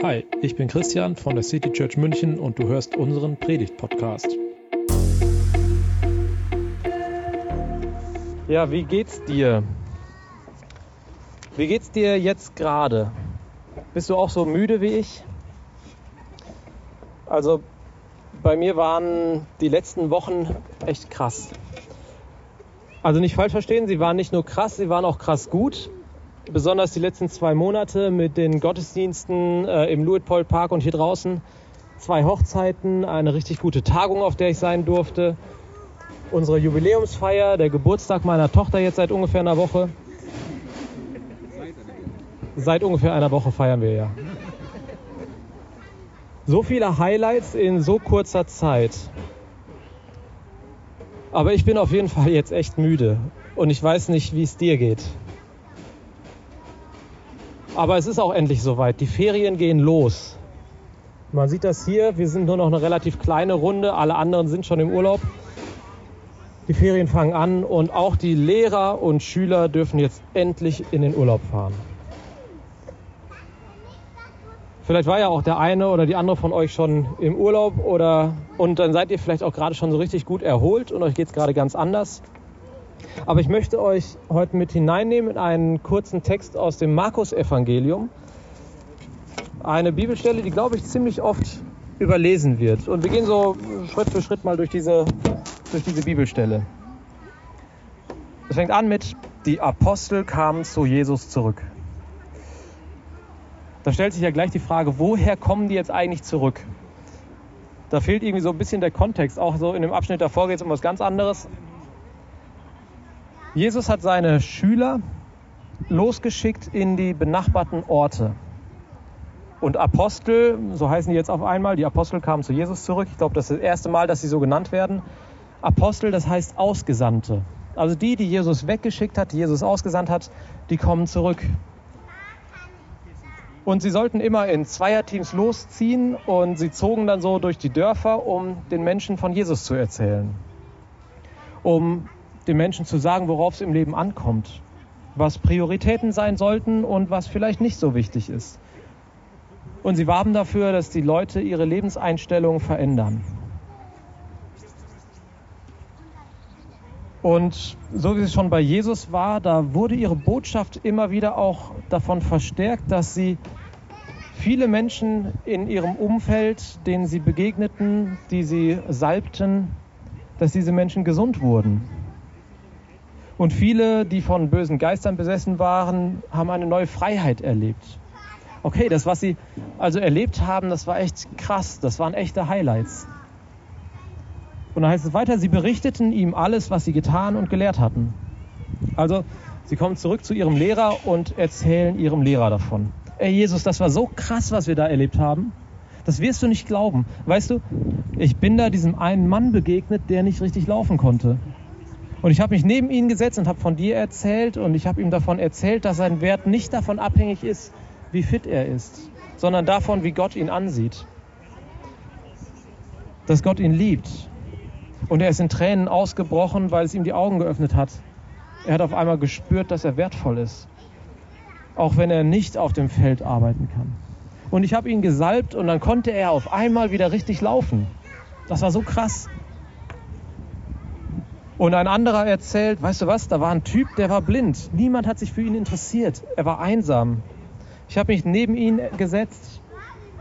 Hi, ich bin Christian von der City Church München und du hörst unseren Predigt-Podcast. Ja, wie geht's dir? Wie geht's dir jetzt gerade? Bist du auch so müde wie ich? Also bei mir waren die letzten Wochen echt krass. Also nicht falsch verstehen, sie waren nicht nur krass, sie waren auch krass gut besonders die letzten zwei Monate mit den Gottesdiensten äh, im Luitpold Park und hier draußen. Zwei Hochzeiten, eine richtig gute Tagung, auf der ich sein durfte. Unsere Jubiläumsfeier, der Geburtstag meiner Tochter jetzt seit ungefähr einer Woche. Seit ungefähr einer Woche feiern wir ja. So viele Highlights in so kurzer Zeit. Aber ich bin auf jeden Fall jetzt echt müde und ich weiß nicht, wie es dir geht. Aber es ist auch endlich soweit. Die Ferien gehen los. Man sieht das hier. Wir sind nur noch eine relativ kleine Runde. Alle anderen sind schon im Urlaub. Die Ferien fangen an und auch die Lehrer und Schüler dürfen jetzt endlich in den Urlaub fahren. Vielleicht war ja auch der eine oder die andere von euch schon im Urlaub oder und dann seid ihr vielleicht auch gerade schon so richtig gut erholt und euch geht es gerade ganz anders. Aber ich möchte euch heute mit hineinnehmen in einen kurzen Text aus dem Markus-Evangelium. Eine Bibelstelle, die, glaube ich, ziemlich oft überlesen wird. Und wir gehen so Schritt für Schritt mal durch diese, durch diese Bibelstelle. Es fängt an mit, die Apostel kamen zu Jesus zurück. Da stellt sich ja gleich die Frage, woher kommen die jetzt eigentlich zurück? Da fehlt irgendwie so ein bisschen der Kontext. Auch so in dem Abschnitt davor geht es um was ganz anderes. Jesus hat seine Schüler losgeschickt in die benachbarten Orte. Und Apostel, so heißen die jetzt auf einmal, die Apostel kamen zu Jesus zurück. Ich glaube, das ist das erste Mal, dass sie so genannt werden. Apostel, das heißt Ausgesandte. Also die, die Jesus weggeschickt hat, die Jesus ausgesandt hat, die kommen zurück. Und sie sollten immer in Zweierteams losziehen und sie zogen dann so durch die Dörfer, um den Menschen von Jesus zu erzählen. Um den Menschen zu sagen, worauf es im Leben ankommt, was Prioritäten sein sollten und was vielleicht nicht so wichtig ist. Und sie warben dafür, dass die Leute ihre Lebenseinstellung verändern. Und so wie es schon bei Jesus war, da wurde ihre Botschaft immer wieder auch davon verstärkt, dass sie viele Menschen in ihrem Umfeld, denen sie begegneten, die sie salbten, dass diese Menschen gesund wurden. Und viele, die von bösen Geistern besessen waren, haben eine neue Freiheit erlebt. Okay, das, was sie also erlebt haben, das war echt krass. Das waren echte Highlights. Und dann heißt es weiter, sie berichteten ihm alles, was sie getan und gelehrt hatten. Also, sie kommen zurück zu ihrem Lehrer und erzählen ihrem Lehrer davon. Ey, Jesus, das war so krass, was wir da erlebt haben. Das wirst du nicht glauben. Weißt du, ich bin da diesem einen Mann begegnet, der nicht richtig laufen konnte. Und ich habe mich neben ihn gesetzt und habe von dir erzählt und ich habe ihm davon erzählt, dass sein Wert nicht davon abhängig ist, wie fit er ist, sondern davon, wie Gott ihn ansieht. Dass Gott ihn liebt. Und er ist in Tränen ausgebrochen, weil es ihm die Augen geöffnet hat. Er hat auf einmal gespürt, dass er wertvoll ist. Auch wenn er nicht auf dem Feld arbeiten kann. Und ich habe ihn gesalbt und dann konnte er auf einmal wieder richtig laufen. Das war so krass. Und ein anderer erzählt, weißt du was, da war ein Typ, der war blind. Niemand hat sich für ihn interessiert. Er war einsam. Ich habe mich neben ihn gesetzt,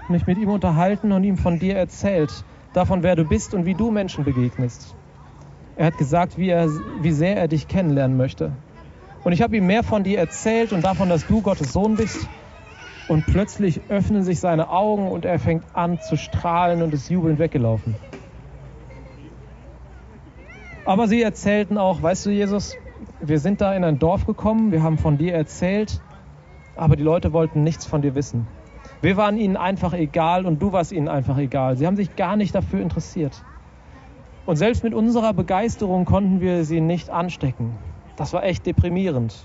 mich mit ihm unterhalten und ihm von dir erzählt, davon, wer du bist und wie du Menschen begegnest. Er hat gesagt, wie, er, wie sehr er dich kennenlernen möchte. Und ich habe ihm mehr von dir erzählt und davon, dass du Gottes Sohn bist. Und plötzlich öffnen sich seine Augen und er fängt an zu strahlen und ist jubelnd weggelaufen. Aber sie erzählten auch, weißt du, Jesus, wir sind da in ein Dorf gekommen, wir haben von dir erzählt, aber die Leute wollten nichts von dir wissen. Wir waren ihnen einfach egal und du warst ihnen einfach egal. Sie haben sich gar nicht dafür interessiert. Und selbst mit unserer Begeisterung konnten wir sie nicht anstecken. Das war echt deprimierend.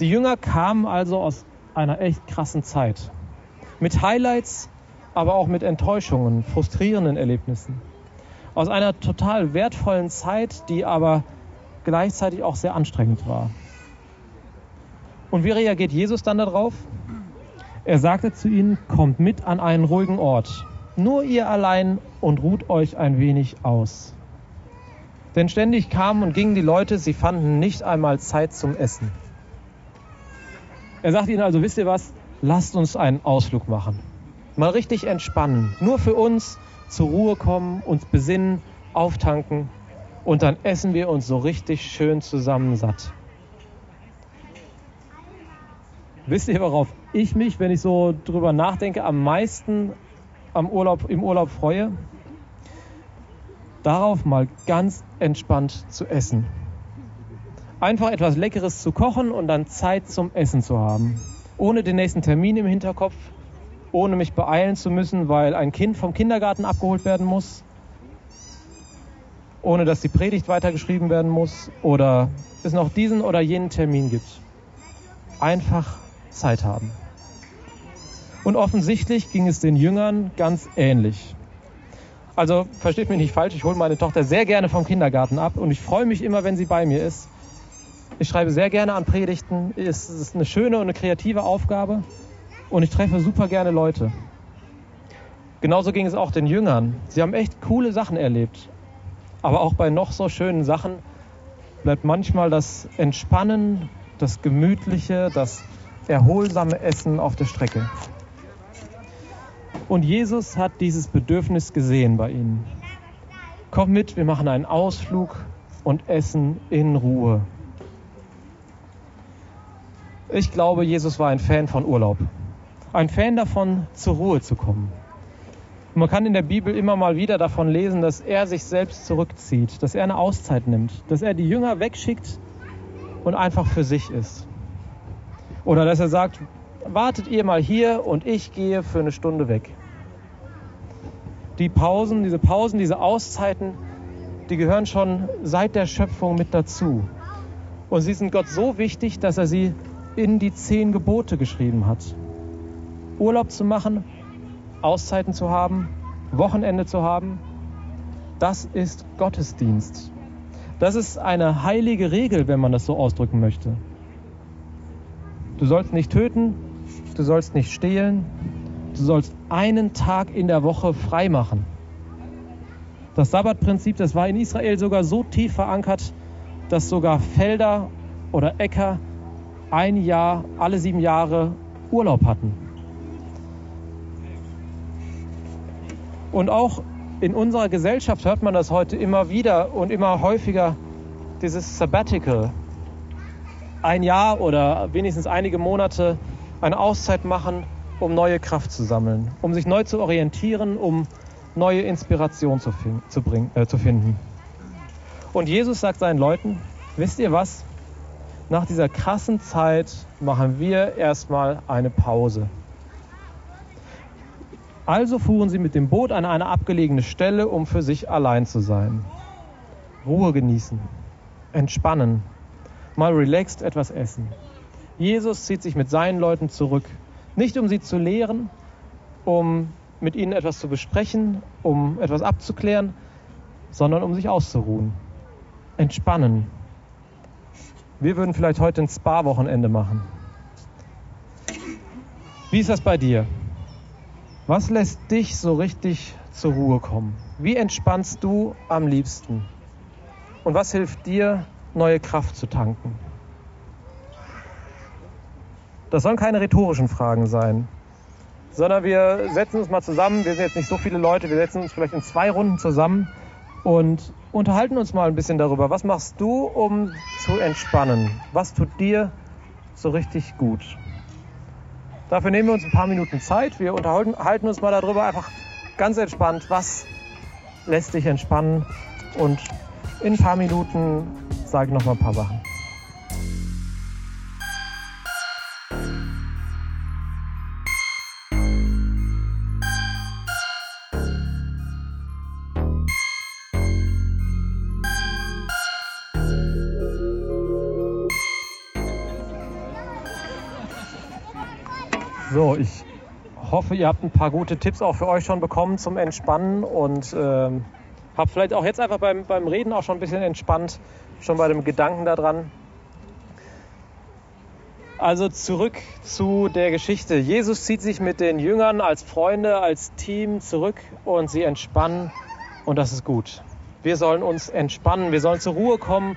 Die Jünger kamen also aus einer echt krassen Zeit. Mit Highlights, aber auch mit Enttäuschungen, frustrierenden Erlebnissen aus einer total wertvollen Zeit, die aber gleichzeitig auch sehr anstrengend war. Und wie reagiert Jesus dann darauf? Er sagte zu ihnen, kommt mit an einen ruhigen Ort, nur ihr allein und ruht euch ein wenig aus. Denn ständig kamen und gingen die Leute, sie fanden nicht einmal Zeit zum Essen. Er sagt ihnen also, wisst ihr was, lasst uns einen Ausflug machen. Mal richtig entspannen, nur für uns zur Ruhe kommen, uns besinnen, auftanken und dann essen wir uns so richtig schön zusammen satt. Wisst ihr, worauf ich mich, wenn ich so drüber nachdenke, am meisten am Urlaub, im Urlaub freue? Darauf mal ganz entspannt zu essen. Einfach etwas Leckeres zu kochen und dann Zeit zum Essen zu haben. Ohne den nächsten Termin im Hinterkopf, ohne mich beeilen zu müssen, weil ein Kind vom Kindergarten abgeholt werden muss, ohne dass die Predigt weitergeschrieben werden muss oder es noch diesen oder jenen Termin gibt. Einfach Zeit haben. Und offensichtlich ging es den Jüngern ganz ähnlich. Also versteht mich nicht falsch, ich hole meine Tochter sehr gerne vom Kindergarten ab und ich freue mich immer, wenn sie bei mir ist. Ich schreibe sehr gerne an Predigten, es ist eine schöne und eine kreative Aufgabe und ich treffe super gerne Leute. Genauso ging es auch den Jüngern. Sie haben echt coole Sachen erlebt. Aber auch bei noch so schönen Sachen bleibt manchmal das Entspannen, das Gemütliche, das erholsame Essen auf der Strecke. Und Jesus hat dieses Bedürfnis gesehen bei ihnen. Komm mit, wir machen einen Ausflug und essen in Ruhe. Ich glaube, Jesus war ein Fan von Urlaub. Ein Fan davon, zur Ruhe zu kommen. Und man kann in der Bibel immer mal wieder davon lesen, dass er sich selbst zurückzieht, dass er eine Auszeit nimmt, dass er die Jünger wegschickt und einfach für sich ist. Oder dass er sagt, wartet ihr mal hier und ich gehe für eine Stunde weg. Die Pausen, diese Pausen, diese Auszeiten, die gehören schon seit der Schöpfung mit dazu. Und sie sind Gott so wichtig, dass er sie in die zehn Gebote geschrieben hat. Urlaub zu machen, Auszeiten zu haben, Wochenende zu haben, das ist Gottesdienst. Das ist eine heilige Regel, wenn man das so ausdrücken möchte. Du sollst nicht töten, du sollst nicht stehlen, du sollst einen Tag in der Woche frei machen. Das Sabbatprinzip, das war in Israel sogar so tief verankert, dass sogar Felder oder Äcker ein Jahr, alle sieben Jahre Urlaub hatten. Und auch in unserer Gesellschaft hört man das heute immer wieder und immer häufiger, dieses Sabbatical, ein Jahr oder wenigstens einige Monate eine Auszeit machen, um neue Kraft zu sammeln, um sich neu zu orientieren, um neue Inspiration zu, zu, bringen, äh, zu finden. Und Jesus sagt seinen Leuten, wisst ihr was? Nach dieser krassen Zeit machen wir erstmal eine Pause. Also fuhren sie mit dem Boot an eine abgelegene Stelle, um für sich allein zu sein. Ruhe genießen, entspannen, mal relaxed etwas essen. Jesus zieht sich mit seinen Leuten zurück, nicht um sie zu lehren, um mit ihnen etwas zu besprechen, um etwas abzuklären, sondern um sich auszuruhen. Entspannen. Wir würden vielleicht heute ein Spa-Wochenende machen. Wie ist das bei dir? Was lässt dich so richtig zur Ruhe kommen? Wie entspannst du am liebsten? Und was hilft dir, neue Kraft zu tanken? Das sollen keine rhetorischen Fragen sein, sondern wir setzen uns mal zusammen. Wir sind jetzt nicht so viele Leute, wir setzen uns vielleicht in zwei Runden zusammen und unterhalten uns mal ein bisschen darüber. Was machst du, um zu entspannen? Was tut dir so richtig gut? Dafür nehmen wir uns ein paar Minuten Zeit. Wir unterhalten uns mal darüber, einfach ganz entspannt, was lässt dich entspannen. Und in ein paar Minuten sage ich noch mal ein paar Sachen. So, ich hoffe, ihr habt ein paar gute Tipps auch für euch schon bekommen zum Entspannen und ähm, habt vielleicht auch jetzt einfach beim, beim Reden auch schon ein bisschen entspannt, schon bei dem Gedanken daran. Also zurück zu der Geschichte. Jesus zieht sich mit den Jüngern als Freunde, als Team zurück und sie entspannen und das ist gut. Wir sollen uns entspannen, wir sollen zur Ruhe kommen.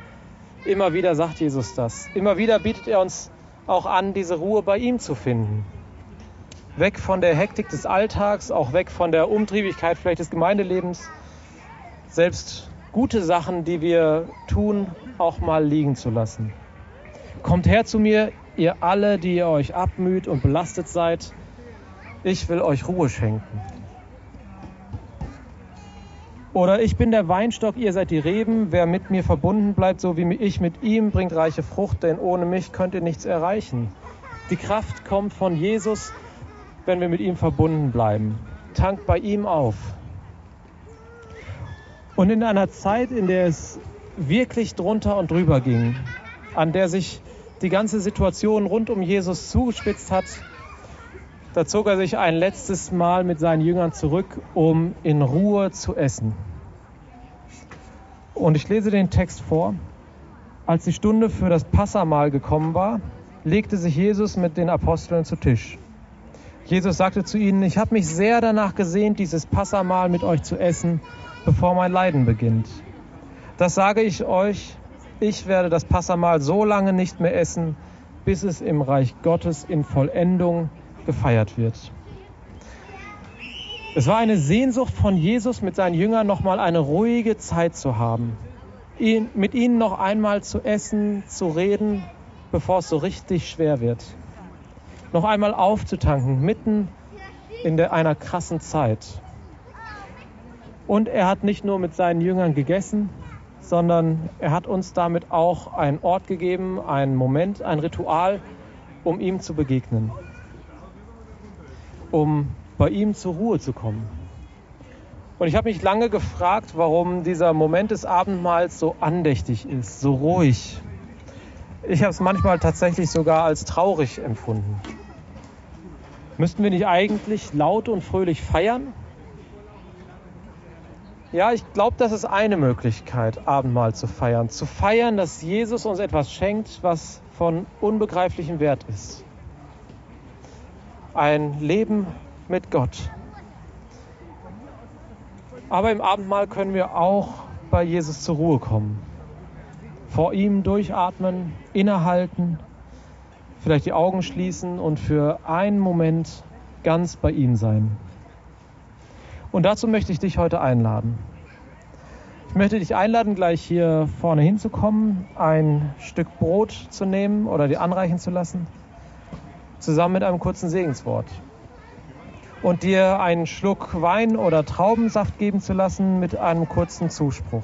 Immer wieder sagt Jesus das. Immer wieder bietet er uns auch an, diese Ruhe bei ihm zu finden. Weg von der Hektik des Alltags, auch weg von der Umtriebigkeit vielleicht des Gemeindelebens. Selbst gute Sachen, die wir tun, auch mal liegen zu lassen. Kommt her zu mir, ihr alle, die ihr euch abmüht und belastet seid, ich will euch Ruhe schenken. Oder ich bin der Weinstock, ihr seid die Reben, wer mit mir verbunden bleibt, so wie ich mit ihm, bringt reiche Frucht, denn ohne mich könnt ihr nichts erreichen. Die Kraft kommt von Jesus, wenn wir mit ihm verbunden bleiben. Tankt bei ihm auf. Und in einer Zeit, in der es wirklich drunter und drüber ging, an der sich die ganze Situation rund um Jesus zugespitzt hat, da zog er sich ein letztes Mal mit seinen Jüngern zurück, um in Ruhe zu essen. Und ich lese den Text vor. Als die Stunde für das Passamahl gekommen war, legte sich Jesus mit den Aposteln zu Tisch. Jesus sagte zu ihnen, ich habe mich sehr danach gesehnt, dieses Passamahl mit euch zu essen, bevor mein Leiden beginnt. Das sage ich euch, ich werde das Passamahl so lange nicht mehr essen, bis es im Reich Gottes in Vollendung gefeiert wird. Es war eine Sehnsucht von Jesus mit seinen Jüngern nochmal eine ruhige Zeit zu haben, ihn, mit ihnen noch einmal zu essen, zu reden, bevor es so richtig schwer wird. Noch einmal aufzutanken, mitten in der, einer krassen Zeit. Und er hat nicht nur mit seinen Jüngern gegessen, sondern er hat uns damit auch einen Ort gegeben, einen Moment, ein Ritual, um ihm zu begegnen, um bei ihm zur Ruhe zu kommen. Und ich habe mich lange gefragt, warum dieser Moment des Abendmahls so andächtig ist, so ruhig. Ich habe es manchmal tatsächlich sogar als traurig empfunden. Müssten wir nicht eigentlich laut und fröhlich feiern? Ja, ich glaube, das ist eine Möglichkeit, Abendmahl zu feiern. Zu feiern, dass Jesus uns etwas schenkt, was von unbegreiflichem Wert ist. Ein Leben mit Gott. Aber im Abendmahl können wir auch bei Jesus zur Ruhe kommen. Vor ihm durchatmen, innehalten, vielleicht die Augen schließen und für einen Moment ganz bei ihm sein. Und dazu möchte ich dich heute einladen. Ich möchte dich einladen, gleich hier vorne hinzukommen, ein Stück Brot zu nehmen oder dir anreichen zu lassen, zusammen mit einem kurzen Segenswort. Und dir einen Schluck Wein oder Traubensaft geben zu lassen mit einem kurzen Zuspruch.